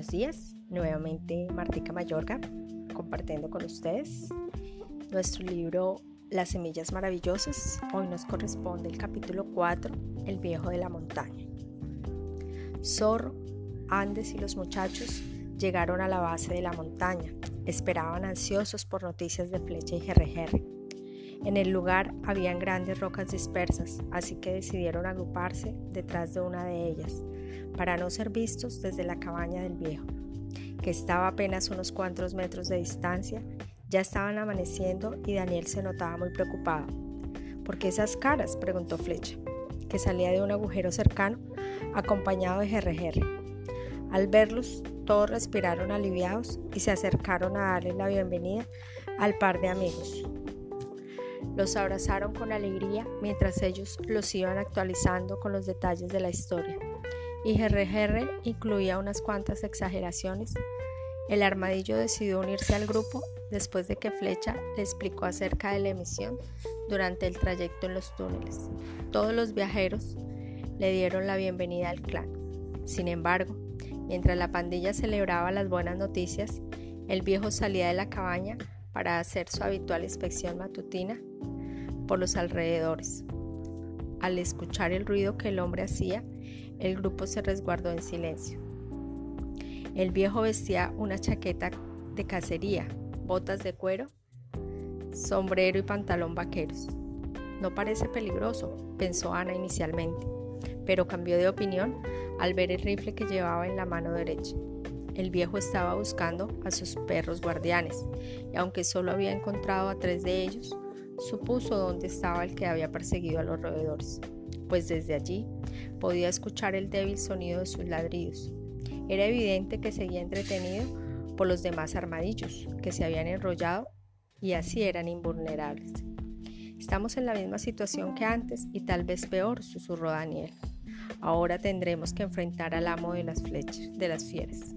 Buenos días, nuevamente Martica Mayorga compartiendo con ustedes nuestro libro Las Semillas Maravillosas. Hoy nos corresponde el capítulo 4, El Viejo de la Montaña. Zorro, Andes y los muchachos llegaron a la base de la montaña. Esperaban ansiosos por noticias de Flecha y Jerrejerre. En el lugar habían grandes rocas dispersas, así que decidieron agruparse detrás de una de ellas para no ser vistos desde la cabaña del viejo, que estaba apenas unos cuantos metros de distancia. Ya estaban amaneciendo y Daniel se notaba muy preocupado. ¿Por qué esas caras? preguntó Flecha, que salía de un agujero cercano, acompañado de GRGR. Al verlos, todos respiraron aliviados y se acercaron a darle la bienvenida al par de amigos. Los abrazaron con alegría mientras ellos los iban actualizando con los detalles de la historia y GRGR incluía unas cuantas exageraciones. El armadillo decidió unirse al grupo después de que Flecha le explicó acerca de la emisión durante el trayecto en los túneles. Todos los viajeros le dieron la bienvenida al clan. Sin embargo, mientras la pandilla celebraba las buenas noticias, el viejo salía de la cabaña para hacer su habitual inspección matutina por los alrededores. Al escuchar el ruido que el hombre hacía, el grupo se resguardó en silencio. El viejo vestía una chaqueta de cacería, botas de cuero, sombrero y pantalón vaqueros. No parece peligroso, pensó Ana inicialmente, pero cambió de opinión al ver el rifle que llevaba en la mano derecha. El viejo estaba buscando a sus perros guardianes, y aunque solo había encontrado a tres de ellos, supuso dónde estaba el que había perseguido a los roedores pues desde allí podía escuchar el débil sonido de sus ladridos. Era evidente que seguía entretenido por los demás armadillos, que se habían enrollado y así eran invulnerables. Estamos en la misma situación que antes y tal vez peor, susurró Daniel. Ahora tendremos que enfrentar al amo de las flechas, de las fieras.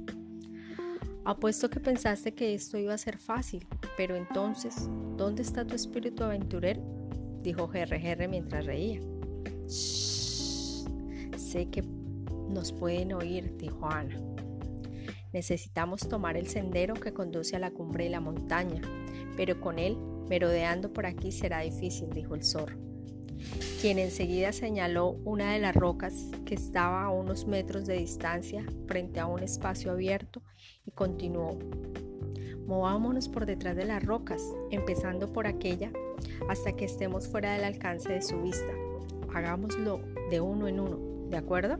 Apuesto que pensaste que esto iba a ser fácil, pero entonces, ¿dónde está tu espíritu aventurero? dijo GRGR mientras reía. Sé que nos pueden oír, dijo Ana. Necesitamos tomar el sendero que conduce a la cumbre de la montaña, pero con él, merodeando por aquí, será difícil, dijo el zorro, quien enseguida señaló una de las rocas que estaba a unos metros de distancia frente a un espacio abierto y continuó. Movámonos por detrás de las rocas, empezando por aquella, hasta que estemos fuera del alcance de su vista hagámoslo de uno en uno, ¿de acuerdo?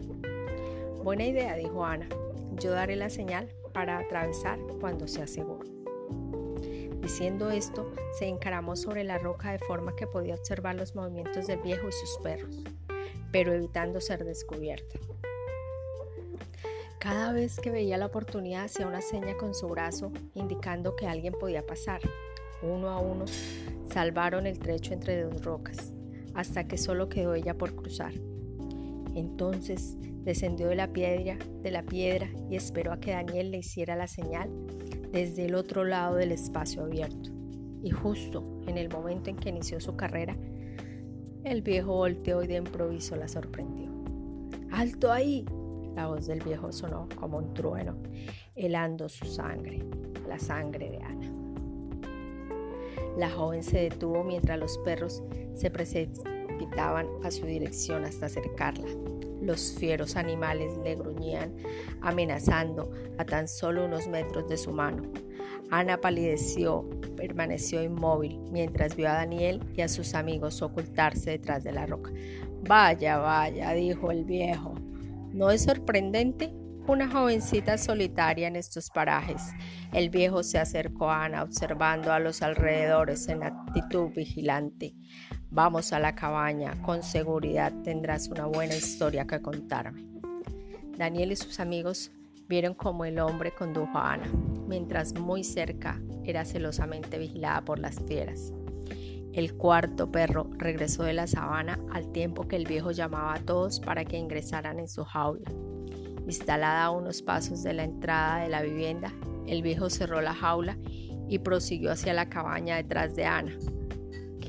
Buena idea, dijo Ana. Yo daré la señal para atravesar cuando sea seguro. Diciendo esto, se encaramó sobre la roca de forma que podía observar los movimientos del viejo y sus perros, pero evitando ser descubierta. Cada vez que veía la oportunidad hacía una seña con su brazo indicando que alguien podía pasar. Uno a uno salvaron el trecho entre dos rocas hasta que solo quedó ella por cruzar. Entonces descendió de la piedra, de la piedra y esperó a que Daniel le hiciera la señal desde el otro lado del espacio abierto. Y justo en el momento en que inició su carrera, el viejo volteó y de improviso la sorprendió. ¡Alto ahí! La voz del viejo sonó como un trueno, helando su sangre, la sangre de Ana. La joven se detuvo mientras los perros se precipitaban a su dirección hasta acercarla. Los fieros animales le gruñían, amenazando a tan solo unos metros de su mano. Ana palideció, permaneció inmóvil mientras vio a Daniel y a sus amigos ocultarse detrás de la roca. Vaya, vaya, dijo el viejo. ¿No es sorprendente? Una jovencita solitaria en estos parajes. El viejo se acercó a Ana observando a los alrededores en actitud vigilante. Vamos a la cabaña, con seguridad tendrás una buena historia que contarme. Daniel y sus amigos vieron cómo el hombre condujo a Ana, mientras muy cerca era celosamente vigilada por las fieras. El cuarto perro regresó de la sabana al tiempo que el viejo llamaba a todos para que ingresaran en su jaula. Instalada a unos pasos de la entrada de la vivienda, el viejo cerró la jaula y prosiguió hacia la cabaña detrás de Ana.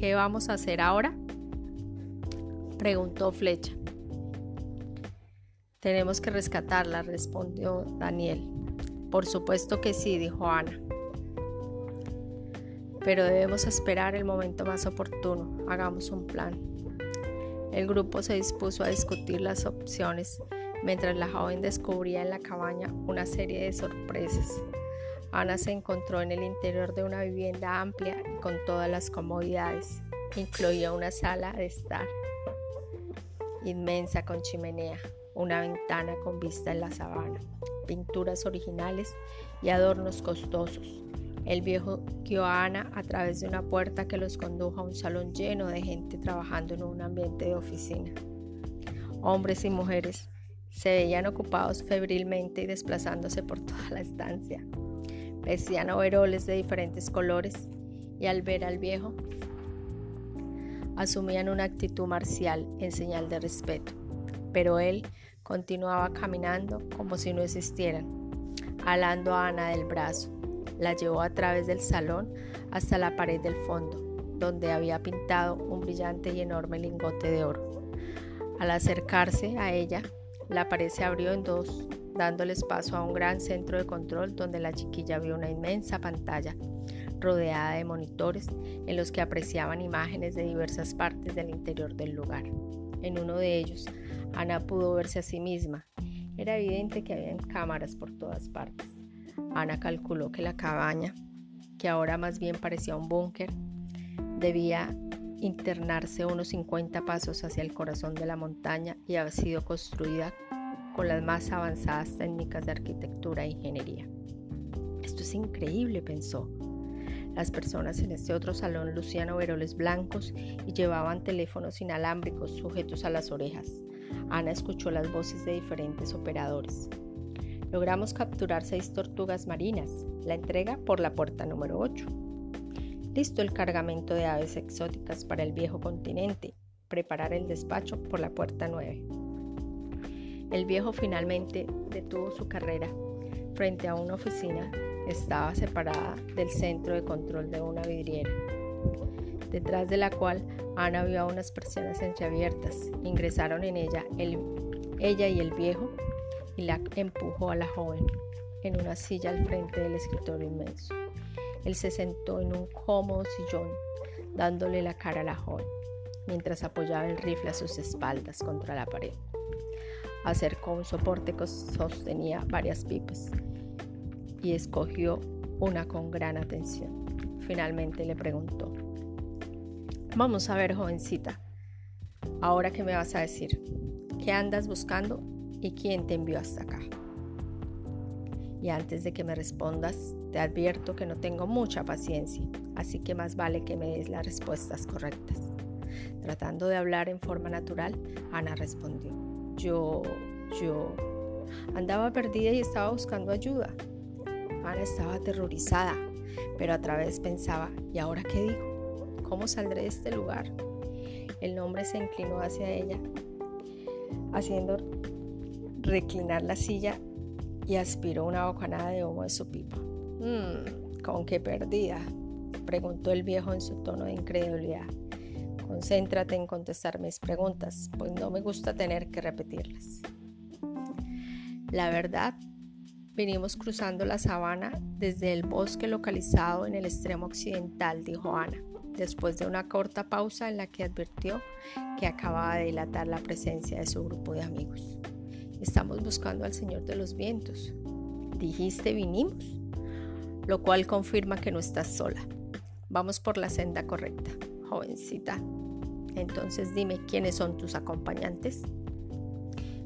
¿Qué vamos a hacer ahora? preguntó Flecha. Tenemos que rescatarla, respondió Daniel. Por supuesto que sí, dijo Ana. Pero debemos esperar el momento más oportuno. Hagamos un plan. El grupo se dispuso a discutir las opciones mientras la joven descubría en la cabaña una serie de sorpresas. Ana se encontró en el interior de una vivienda amplia y con todas las comodidades. Incluía una sala de estar inmensa con chimenea, una ventana con vista en la sabana, pinturas originales y adornos costosos. El viejo guió a Ana a través de una puerta que los condujo a un salón lleno de gente trabajando en un ambiente de oficina. Hombres y mujeres se veían ocupados febrilmente y desplazándose por toda la estancia. Vestían overoles de diferentes colores y al ver al viejo asumían una actitud marcial en señal de respeto, pero él continuaba caminando como si no existieran, alando a Ana del brazo. La llevó a través del salón hasta la pared del fondo, donde había pintado un brillante y enorme lingote de oro. Al acercarse a ella, la pared se abrió en dos dándoles paso a un gran centro de control donde la chiquilla vio una inmensa pantalla rodeada de monitores en los que apreciaban imágenes de diversas partes del interior del lugar. En uno de ellos, Ana pudo verse a sí misma. Era evidente que había cámaras por todas partes. Ana calculó que la cabaña, que ahora más bien parecía un búnker, debía internarse unos 50 pasos hacia el corazón de la montaña y había sido construida con las más avanzadas técnicas de arquitectura e ingeniería. Esto es increíble, pensó. Las personas en este otro salón lucían overoles blancos y llevaban teléfonos inalámbricos sujetos a las orejas. Ana escuchó las voces de diferentes operadores. Logramos capturar seis tortugas marinas. La entrega por la puerta número 8. Listo el cargamento de aves exóticas para el viejo continente. Preparar el despacho por la puerta 9. El viejo finalmente detuvo su carrera frente a una oficina. Estaba separada del centro de control de una vidriera, detrás de la cual Ana vio unas persianas entreabiertas. Ingresaron en ella ella y el viejo y la empujó a la joven en una silla al frente del escritorio inmenso. Él se sentó en un cómodo sillón, dándole la cara a la joven, mientras apoyaba el rifle a sus espaldas contra la pared acercó un soporte que sostenía varias pipas y escogió una con gran atención. Finalmente le preguntó, vamos a ver jovencita, ahora qué me vas a decir, qué andas buscando y quién te envió hasta acá. Y antes de que me respondas, te advierto que no tengo mucha paciencia, así que más vale que me des las respuestas correctas. Tratando de hablar en forma natural, Ana respondió, yo, yo andaba perdida y estaba buscando ayuda. Ana estaba aterrorizada, pero a través pensaba, ¿y ahora qué digo? ¿Cómo saldré de este lugar? El hombre se inclinó hacia ella, haciendo reclinar la silla y aspiró una bocanada de humo de su pipa. Mmm, ¿con qué perdida? preguntó el viejo en su tono de incredulidad. Concéntrate en contestar mis preguntas, pues no me gusta tener que repetirlas. La verdad, venimos cruzando la sabana desde el bosque localizado en el extremo occidental, dijo Ana, después de una corta pausa en la que advirtió que acababa de dilatar la presencia de su grupo de amigos. Estamos buscando al Señor de los Vientos. Dijiste vinimos, lo cual confirma que no estás sola. Vamos por la senda correcta jovencita. Entonces dime quiénes son tus acompañantes.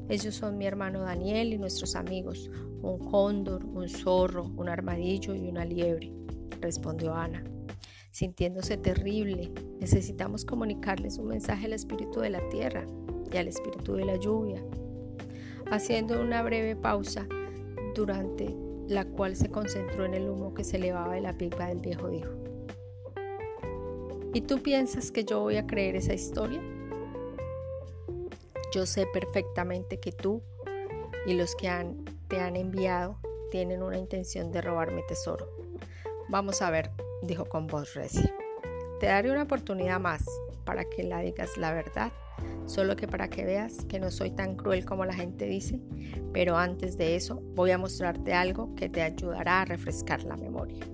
Ellos son mi hermano Daniel y nuestros amigos, un cóndor, un zorro, un armadillo y una liebre, respondió Ana. Sintiéndose terrible, necesitamos comunicarles un mensaje al espíritu de la tierra y al espíritu de la lluvia. Haciendo una breve pausa, durante la cual se concentró en el humo que se elevaba de la pipa del viejo dijo, ¿Y tú piensas que yo voy a creer esa historia? Yo sé perfectamente que tú y los que te han enviado tienen una intención de robarme tesoro. Vamos a ver, dijo con voz recia. Te daré una oportunidad más para que la digas la verdad Solo que para que veas que no soy tan cruel como la gente dice, pero antes de eso voy a mostrarte algo que te ayudará a refrescar la memoria.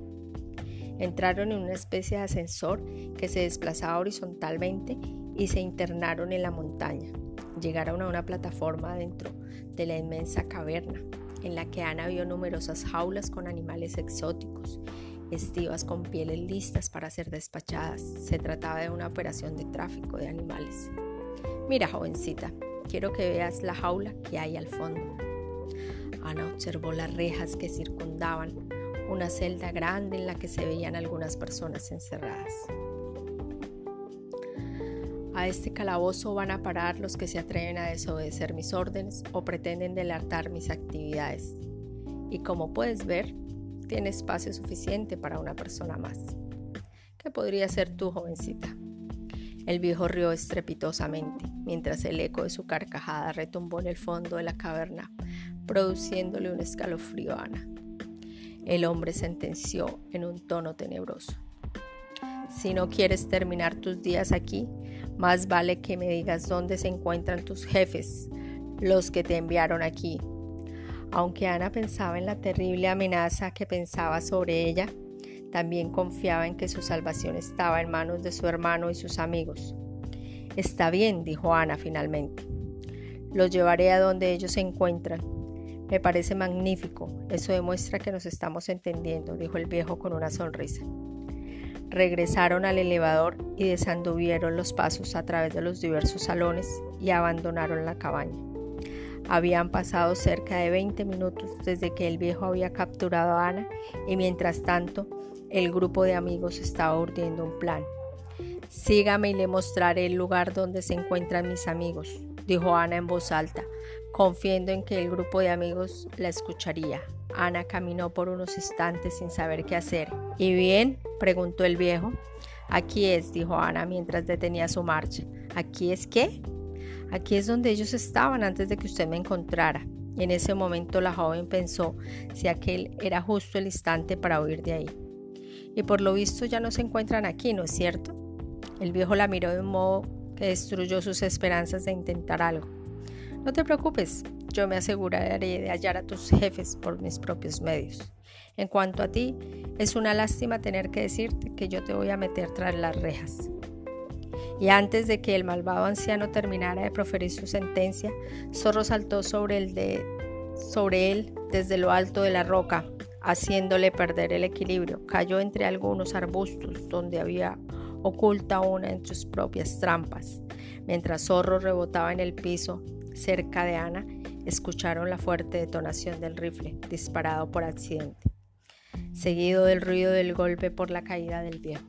Entraron en una especie de ascensor que se desplazaba horizontalmente y se internaron en la montaña. Llegaron a una plataforma dentro de la inmensa caverna, en la que Ana vio numerosas jaulas con animales exóticos, estivas con pieles listas para ser despachadas. Se trataba de una operación de tráfico de animales. Mira, jovencita, quiero que veas la jaula que hay al fondo. Ana observó las rejas que circundaban una celda grande en la que se veían algunas personas encerradas. A este calabozo van a parar los que se atreven a desobedecer mis órdenes o pretenden delatar mis actividades. Y como puedes ver, tiene espacio suficiente para una persona más. ¿Qué podría ser tú, jovencita? El viejo rió estrepitosamente, mientras el eco de su carcajada retumbó en el fondo de la caverna, produciéndole un escalofrío a Ana. El hombre sentenció en un tono tenebroso. Si no quieres terminar tus días aquí, más vale que me digas dónde se encuentran tus jefes, los que te enviaron aquí. Aunque Ana pensaba en la terrible amenaza que pensaba sobre ella, también confiaba en que su salvación estaba en manos de su hermano y sus amigos. Está bien, dijo Ana finalmente. Los llevaré a donde ellos se encuentran. Me parece magnífico. Eso demuestra que nos estamos entendiendo, dijo el viejo con una sonrisa. Regresaron al elevador y desanduvieron los pasos a través de los diversos salones y abandonaron la cabaña. Habían pasado cerca de 20 minutos desde que el viejo había capturado a Ana y mientras tanto el grupo de amigos estaba urdiendo un plan. Sígame y le mostraré el lugar donde se encuentran mis amigos, dijo Ana en voz alta, confiando en que el grupo de amigos la escucharía. Ana caminó por unos instantes sin saber qué hacer. ¿Y bien? preguntó el viejo. Aquí es, dijo Ana mientras detenía su marcha. ¿Aquí es qué? Aquí es donde ellos estaban antes de que usted me encontrara. En ese momento la joven pensó si aquel era justo el instante para huir de ahí. Y por lo visto ya no se encuentran aquí, ¿no es cierto? El viejo la miró de un modo que destruyó sus esperanzas de intentar algo. No te preocupes, yo me aseguraré de hallar a tus jefes por mis propios medios. En cuanto a ti, es una lástima tener que decirte que yo te voy a meter tras las rejas. Y antes de que el malvado anciano terminara de proferir su sentencia, Zorro saltó sobre, el de, sobre él desde lo alto de la roca, haciéndole perder el equilibrio. Cayó entre algunos arbustos donde había oculta una en sus propias trampas. Mientras Zorro rebotaba en el piso, cerca de Ana, escucharon la fuerte detonación del rifle, disparado por accidente, seguido del ruido del golpe por la caída del viejo.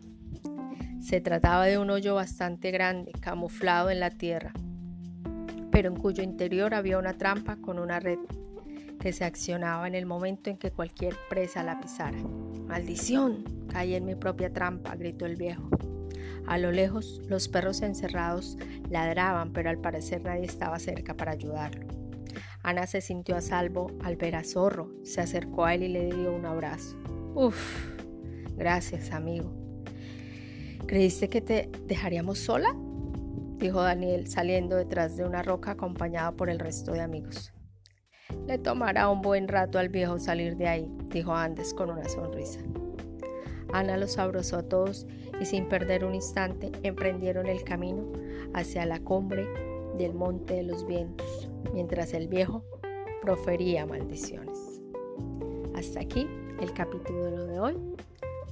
Se trataba de un hoyo bastante grande, camuflado en la tierra, pero en cuyo interior había una trampa con una red se accionaba en el momento en que cualquier presa la pisara. ¡Maldición! Caí en mi propia trampa, gritó el viejo. A lo lejos, los perros encerrados ladraban, pero al parecer nadie estaba cerca para ayudarlo. Ana se sintió a salvo al ver a Zorro, se acercó a él y le dio un abrazo. Uf, gracias amigo. ¿Creíste que te dejaríamos sola? dijo Daniel saliendo detrás de una roca acompañado por el resto de amigos. Le tomará un buen rato al viejo salir de ahí, dijo Andes con una sonrisa. Ana los abrazó a todos y sin perder un instante emprendieron el camino hacia la cumbre del monte de los vientos, mientras el viejo profería maldiciones. Hasta aquí el capítulo de hoy.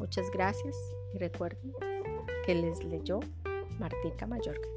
Muchas gracias y recuerden que les leyó Martica Mallorca.